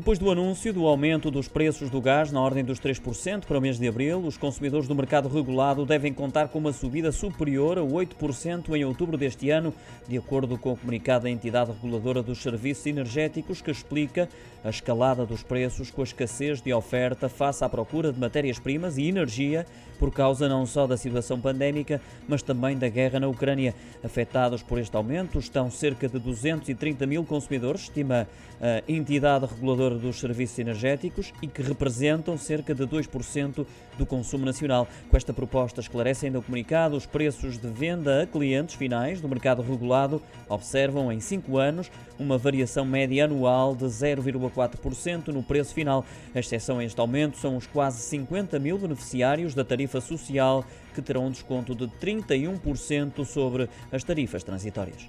Depois do anúncio do aumento dos preços do gás na ordem dos 3% para o mês de abril, os consumidores do mercado regulado devem contar com uma subida superior a 8% em outubro deste ano, de acordo com o comunicado da entidade reguladora dos serviços energéticos, que explica a escalada dos preços com a escassez de oferta face à procura de matérias-primas e energia, por causa não só da situação pandémica, mas também da guerra na Ucrânia. Afetados por este aumento estão cerca de 230 mil consumidores, estima a entidade reguladora dos serviços energéticos e que representam cerca de 2% do consumo nacional. Com esta proposta, esclarece ainda o comunicado, os preços de venda a clientes finais do mercado regulado observam em 5 anos uma variação média anual de 0,4% no preço final. A exceção a este aumento são os quase 50 mil beneficiários da tarifa social que terão um desconto de 31% sobre as tarifas transitórias.